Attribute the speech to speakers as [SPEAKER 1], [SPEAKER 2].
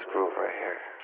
[SPEAKER 1] this groove right here.